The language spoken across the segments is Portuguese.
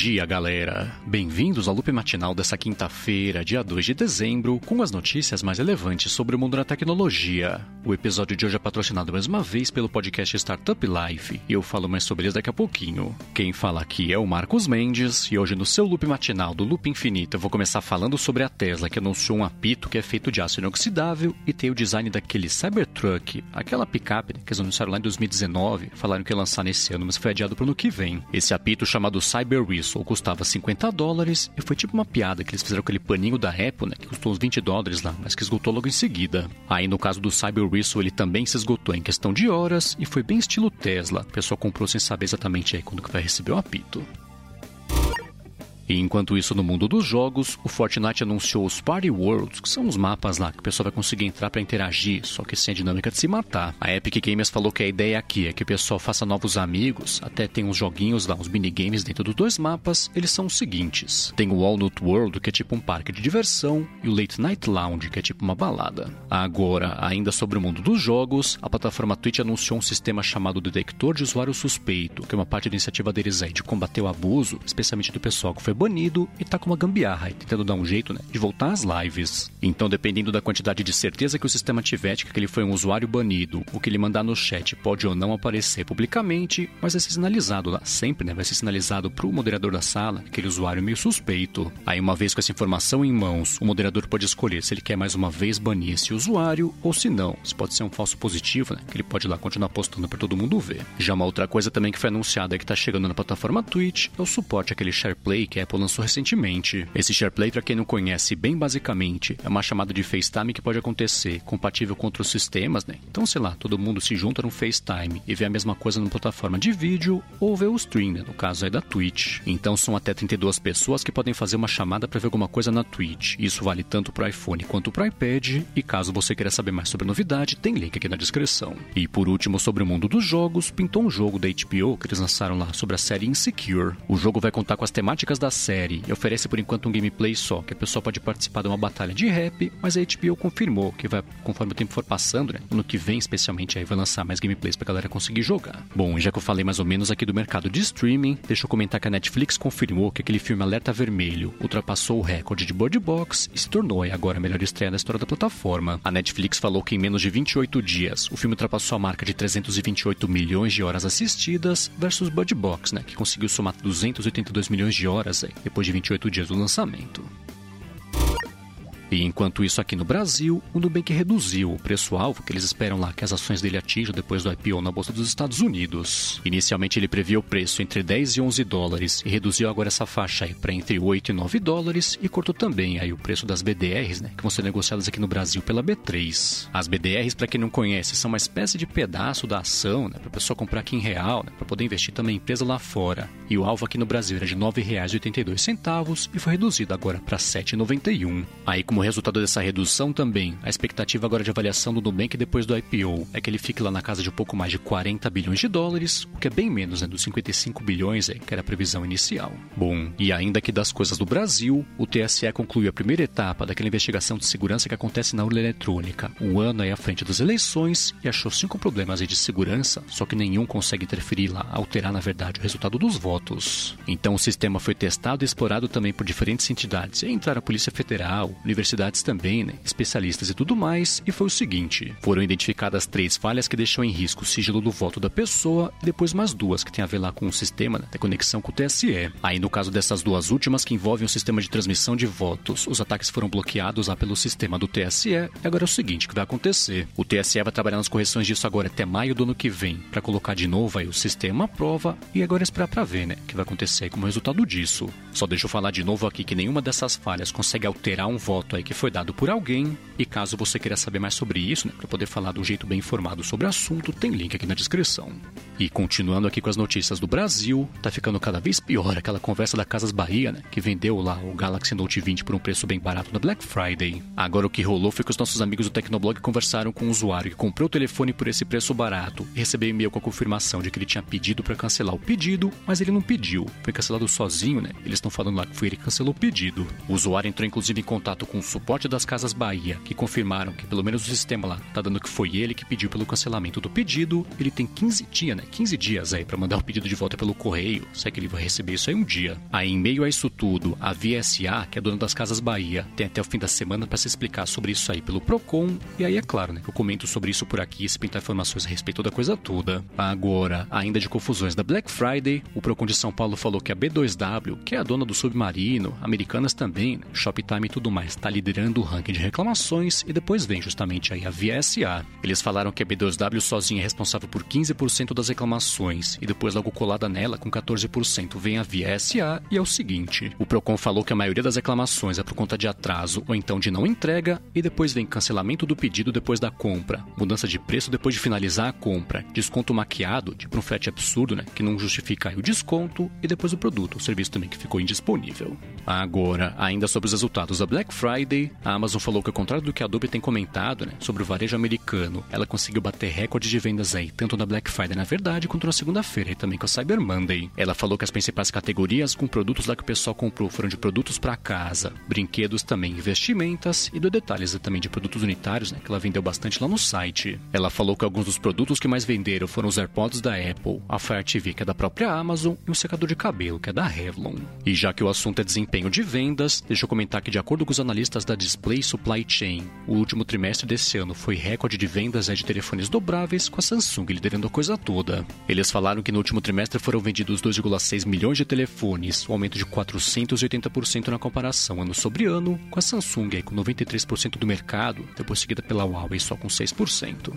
dia, galera! Bem-vindos ao loop matinal dessa quinta-feira, dia 2 de dezembro, com as notícias mais relevantes sobre o mundo da tecnologia. O episódio de hoje é patrocinado mais uma vez pelo podcast Startup Life e eu falo mais sobre eles daqui a pouquinho. Quem fala aqui é o Marcos Mendes e hoje no seu loop matinal do Loop Infinito eu vou começar falando sobre a Tesla que anunciou um apito que é feito de aço inoxidável e tem o design daquele Cybertruck, aquela picape que eles anunciaram lá em 2019, falaram que ia lançar nesse ano, mas foi adiado para o ano que vem. Esse apito chamado Cyber Whistle custava 50 dólares e foi tipo uma piada que eles fizeram aquele paninho da Apple, né, que custou uns 20 dólares lá, mas que esgotou logo em seguida. Aí no caso do Cyber Whistle ele também se esgotou em questão de horas e foi bem estilo Tesla. O pessoal comprou sem saber exatamente aí quando que vai receber o apito. E enquanto isso, no mundo dos jogos, o Fortnite anunciou os Party Worlds, que são os mapas lá que o pessoal vai conseguir entrar para interagir, só que sem a dinâmica de se matar. A Epic Games falou que a ideia aqui é que o pessoal faça novos amigos, até tem uns joguinhos lá, uns minigames dentro dos dois mapas. Eles são os seguintes: tem o Walnut World, que é tipo um parque de diversão, e o Late Night Lounge, que é tipo uma balada. Agora, ainda sobre o mundo dos jogos, a plataforma Twitch anunciou um sistema chamado Detector de Usuário Suspeito, que é uma parte da iniciativa deles aí de combater o abuso, especialmente do pessoal que foi banido e tá com uma gambiarra aí, tentando dar um jeito, né, de voltar às lives. Então, dependendo da quantidade de certeza que o sistema tiver de que ele foi um usuário banido, o que ele mandar no chat pode ou não aparecer publicamente, mas vai ser sinalizado lá, sempre, né, vai ser sinalizado pro moderador da sala, aquele usuário meio suspeito. Aí, uma vez com essa informação em mãos, o moderador pode escolher se ele quer mais uma vez banir esse usuário ou se não. Se pode ser um falso positivo, né, que ele pode lá continuar postando para todo mundo ver. Já uma outra coisa também que foi anunciada que tá chegando na plataforma Twitch é o suporte àquele SharePlay que é Apple lançou recentemente. Esse SharePlay, para quem não conhece, bem basicamente, é uma chamada de FaceTime que pode acontecer, compatível com outros sistemas, né? Então, sei lá, todo mundo se junta no FaceTime e vê a mesma coisa numa plataforma de vídeo ou vê o stream, né? No caso aí da Twitch. Então, são até 32 pessoas que podem fazer uma chamada para ver alguma coisa na Twitch. Isso vale tanto para iPhone quanto para iPad. E caso você queira saber mais sobre a novidade, tem link aqui na descrição. E por último, sobre o mundo dos jogos, pintou um jogo da HBO que eles lançaram lá sobre a série Insecure. O jogo vai contar com as temáticas da série e oferece por enquanto um gameplay só, que a pessoa pode participar de uma batalha de rap, mas a HBO confirmou que vai, conforme o tempo for passando, né, no que vem especialmente aí vai lançar mais gameplays pra galera conseguir jogar. Bom, já que eu falei mais ou menos aqui do mercado de streaming, deixa eu comentar que a Netflix confirmou que aquele filme Alerta Vermelho ultrapassou o recorde de Bird Box e se tornou aí agora a melhor estreia da história da plataforma. A Netflix falou que em menos de 28 dias o filme ultrapassou a marca de 328 milhões de horas assistidas versus Bird Box, né, que conseguiu somar 282 milhões de horas depois de 28 dias do lançamento. E enquanto isso aqui no Brasil, o Nubank reduziu o preço-alvo que eles esperam lá que as ações dele atinjam depois do IPO na Bolsa dos Estados Unidos. Inicialmente ele previa o preço entre 10 e 11 dólares e reduziu agora essa faixa para entre 8 e 9 dólares e cortou também aí o preço das BDRs, né, que vão ser negociadas aqui no Brasil pela B3. As BDRs, para quem não conhece, são uma espécie de pedaço da ação, né, para a pessoa comprar aqui em real, né, para poder investir também em empresa lá fora. E o alvo aqui no Brasil era de R$ 9,82 e foi reduzido agora para R$ 7,91. Aí como resultado dessa redução também, a expectativa agora de avaliação do Nubank depois do IPO é que ele fique lá na casa de um pouco mais de 40 bilhões de dólares, o que é bem menos né, dos 55 bilhões aí, que era a previsão inicial. Bom, e ainda que das coisas do Brasil, o TSE concluiu a primeira etapa daquela investigação de segurança que acontece na urna eletrônica, um ano aí à frente das eleições, e achou cinco problemas aí de segurança, só que nenhum consegue interferir lá, alterar na verdade o resultado dos votos. Então o sistema foi testado e explorado também por diferentes entidades, entraram a Polícia Federal, Universidade universidades também, né, especialistas e tudo mais, e foi o seguinte: foram identificadas três falhas que deixam em risco o sigilo do voto da pessoa e depois mais duas que tem a ver lá com o sistema né, da conexão com o TSE. Aí, no caso dessas duas últimas, que envolvem o sistema de transmissão de votos, os ataques foram bloqueados lá pelo sistema do TSE. E agora é o seguinte: que vai acontecer? O TSE vai trabalhar nas correções disso agora até maio do ano que vem, para colocar de novo aí o sistema à prova e agora esperar para ver, né, o que vai acontecer como resultado disso. Só deixa eu falar de novo aqui que nenhuma dessas falhas consegue alterar um voto aí que foi dado por alguém. E caso você queira saber mais sobre isso, né, para poder falar de um jeito bem informado sobre o assunto, tem link aqui na descrição. E continuando aqui com as notícias do Brasil, tá ficando cada vez pior aquela conversa da Casas Bahia, né, que vendeu lá o Galaxy Note 20 por um preço bem barato na Black Friday. Agora o que rolou foi que os nossos amigos do Tecnoblog conversaram com um usuário que comprou o telefone por esse preço barato e recebeu e-mail com a confirmação de que ele tinha pedido para cancelar o pedido, mas ele não pediu. Foi cancelado sozinho, né? Eles estão falando lá que foi ele que cancelou o pedido. O usuário entrou inclusive em contato com o suporte das Casas Bahia, que confirmaram que pelo menos o sistema lá tá dando que foi ele que pediu pelo cancelamento do pedido, ele tem 15 dias, né? 15 dias aí para mandar o pedido de volta pelo correio. Se é que ele vai receber isso aí um dia. Aí, em meio a isso tudo, a VSA, que é dona das Casas Bahia, tem até o fim da semana para se explicar sobre isso aí pelo Procon. E aí é claro, né? Eu comento sobre isso por aqui, se pintar informações a respeito da coisa toda. Agora, ainda de confusões da Black Friday, o Procon de São Paulo falou que a B2W, que é a dona do Submarino, Americanas também, né? Shoptime e tudo mais, está liderando o ranking de reclamações e depois vem justamente aí a VSA. Eles falaram que a B2W sozinha é responsável por 15% das reclamações e depois logo colada nela com 14% vem a VSA e é o seguinte, o Procon falou que a maioria das reclamações é por conta de atraso ou então de não entrega e depois vem cancelamento do pedido depois da compra, mudança de preço depois de finalizar a compra, desconto maquiado, tipo um frete absurdo, né, que não justifica o desconto e depois o produto, o serviço também que ficou indisponível. Agora, ainda sobre os resultados da Black Friday, a Amazon falou que ao contrário do que a Adobe tem comentado, né, sobre o varejo americano, ela conseguiu bater recordes de vendas aí, tanto na Black Friday na verdade, quanto na segunda-feira e também com a Cyber Monday. Ela falou que as principais categorias com produtos lá que o pessoal comprou foram de produtos para casa, brinquedos também, vestimentas e do detalhes também de produtos unitários, né, que ela vendeu bastante lá no site. Ela falou que alguns dos produtos que mais venderam foram os AirPods da Apple, a Fire TV que é da própria Amazon e um secador de cabelo que é da Revlon. E já que o assunto é desempenho de vendas, deixa eu comentar que de acordo com os analistas da Display Supply Chain, o último trimestre desse ano foi recorde de vendas de telefones dobráveis com a Samsung liderando a coisa toda. Eles falaram que no último trimestre foram vendidos 2,6 milhões de telefones, um aumento de 480% na comparação ano sobre ano, com a Samsung aí com 93% do mercado, depois seguida pela Huawei só com 6%.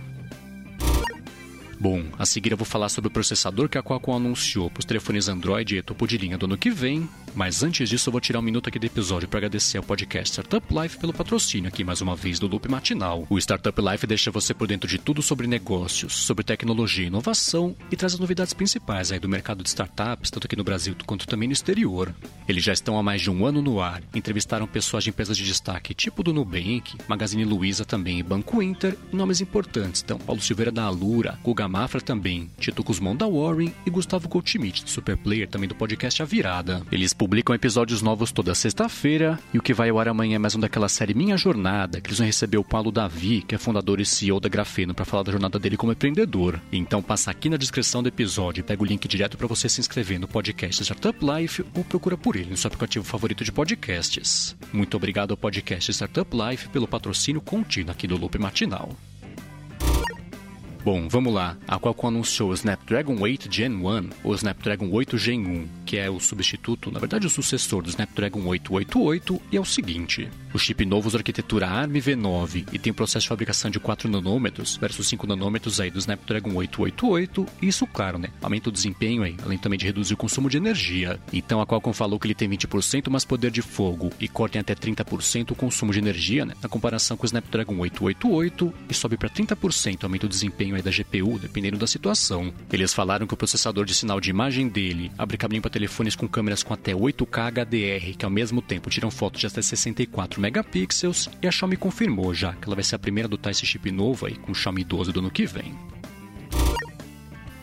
Bom, a seguir eu vou falar sobre o processador que a Qualcomm anunciou para os telefones Android e topo de linha do ano que vem, mas antes disso eu vou tirar um minuto aqui do episódio para agradecer ao podcast Startup Life pelo patrocínio aqui mais uma vez do Loop Matinal. O Startup Life deixa você por dentro de tudo sobre negócios, sobre tecnologia e inovação e traz as novidades principais aí do mercado de startups, tanto aqui no Brasil quanto também no exterior. Eles já estão há mais de um ano no ar, entrevistaram pessoas de empresas de destaque tipo do Nubank, Magazine Luiza também e Banco Inter, e nomes importantes, então Paulo Silveira da Alura, Guga Mafra também, Tito Guzmão da Warren e Gustavo Goldschmidt, do Superplayer, também do podcast A Virada. Eles publicam episódios novos toda sexta-feira e o que vai ao ar amanhã é mais um daquela série Minha Jornada, que eles vão receber o Paulo Davi, que é fundador e CEO da Grafeno, para falar da jornada dele como empreendedor. Então passa aqui na descrição do episódio e pega o link direto para você se inscrever no podcast Startup Life ou procura por ele no seu aplicativo favorito de podcasts. Muito obrigado ao podcast Startup Life pelo patrocínio contínuo aqui do Loop Matinal. Bom, vamos lá. A Qualcomm anunciou o Snapdragon 8 Gen 1, ou Snapdragon 8 Gen 1, que é o substituto, na verdade o sucessor do Snapdragon 888, e é o seguinte. O chip novo usa arquitetura ARM V9 e tem um processo de fabricação de 4 nanômetros versus 5 nanômetros aí do Snapdragon 888, e isso, claro, né, aumenta o desempenho aí, além também de reduzir o consumo de energia. Então a Qualcomm falou que ele tem 20% mais poder de fogo e corta em até 30% o consumo de energia, né, na comparação com o Snapdragon 888, e sobe para 30% aumenta o desempenho aí da GPU, dependendo da situação. Eles falaram que o processador de sinal de imagem dele abre caminho para telefones com câmeras com até 8K HDR, que ao mesmo tempo tiram fotos de até 64 megapixels, e a Xiaomi confirmou já que ela vai ser a primeira a adotar esse chip novo aí com o Xiaomi 12 do ano que vem.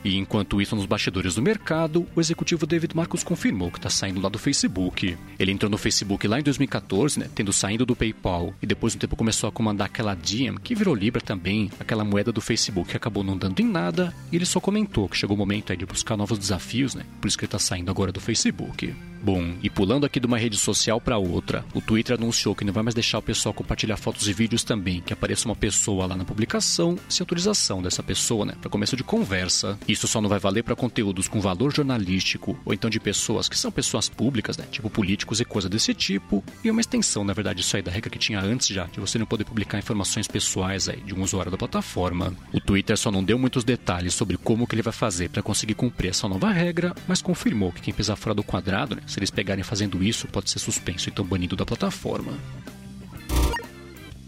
E enquanto isso, nos bastidores do mercado, o executivo David Marcos confirmou que está saindo lá do Facebook. Ele entrou no Facebook lá em 2014, né, tendo saído do PayPal, e depois um tempo começou a comandar aquela Diem, que virou Libra também, aquela moeda do Facebook que acabou não dando em nada, e ele só comentou que chegou o momento aí de buscar novos desafios, né, por isso que ele está saindo agora do Facebook. Bom, e pulando aqui de uma rede social para outra, o Twitter anunciou que não vai mais deixar o pessoal compartilhar fotos e vídeos também, que apareça uma pessoa lá na publicação sem autorização dessa pessoa, né, para começo de conversa. Isso só não vai valer para conteúdos com valor jornalístico ou então de pessoas que são pessoas públicas, né, tipo políticos e coisa desse tipo, e uma extensão, na verdade, isso aí da regra que tinha antes já, de você não poder publicar informações pessoais aí de um usuário da plataforma. O Twitter só não deu muitos detalhes sobre como que ele vai fazer para conseguir cumprir essa nova regra, mas confirmou que quem pisar fora do quadrado, né, se eles pegarem fazendo isso, pode ser suspenso e então banido da plataforma.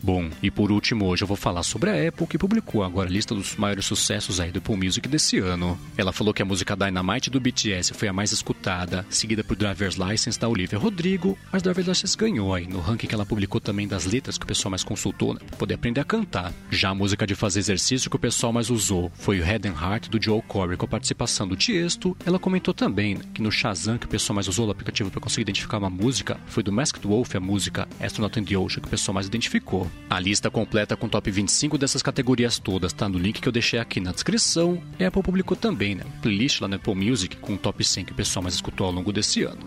Bom, e por último, hoje eu vou falar sobre a Apple, que publicou agora a lista dos maiores sucessos aí do Apple Music desse ano. Ela falou que a música Dynamite do BTS foi a mais escutada, seguida por Driver's License da Olivia Rodrigo, mas Driver's License ganhou aí no ranking que ela publicou também das letras que o pessoal mais consultou, né, poder aprender a cantar. Já a música de fazer exercício que o pessoal mais usou foi o Head and Heart do Joe Corey com a participação do Tiesto. Ela comentou também né, que no Shazam que o pessoal mais usou o aplicativo para conseguir identificar uma música foi do Masked Wolf a música Astronaut in the Ocean que o pessoal mais identificou. A lista completa com top 25 dessas categorias todas tá no link que eu deixei aqui na descrição. A Apple publicou também, né? Playlist lá no Apple Music com o top 100 que o pessoal mais escutou ao longo desse ano.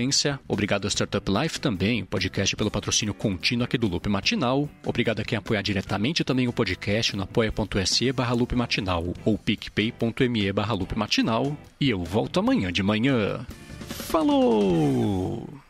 obrigado a Startup Life também, o podcast pelo patrocínio contínuo aqui do Loop Matinal. Obrigado a quem apoia diretamente também o podcast no apoia.se barra Loop Matinal ou picpay.me barra Loop Matinal. E eu volto amanhã de manhã. Falou!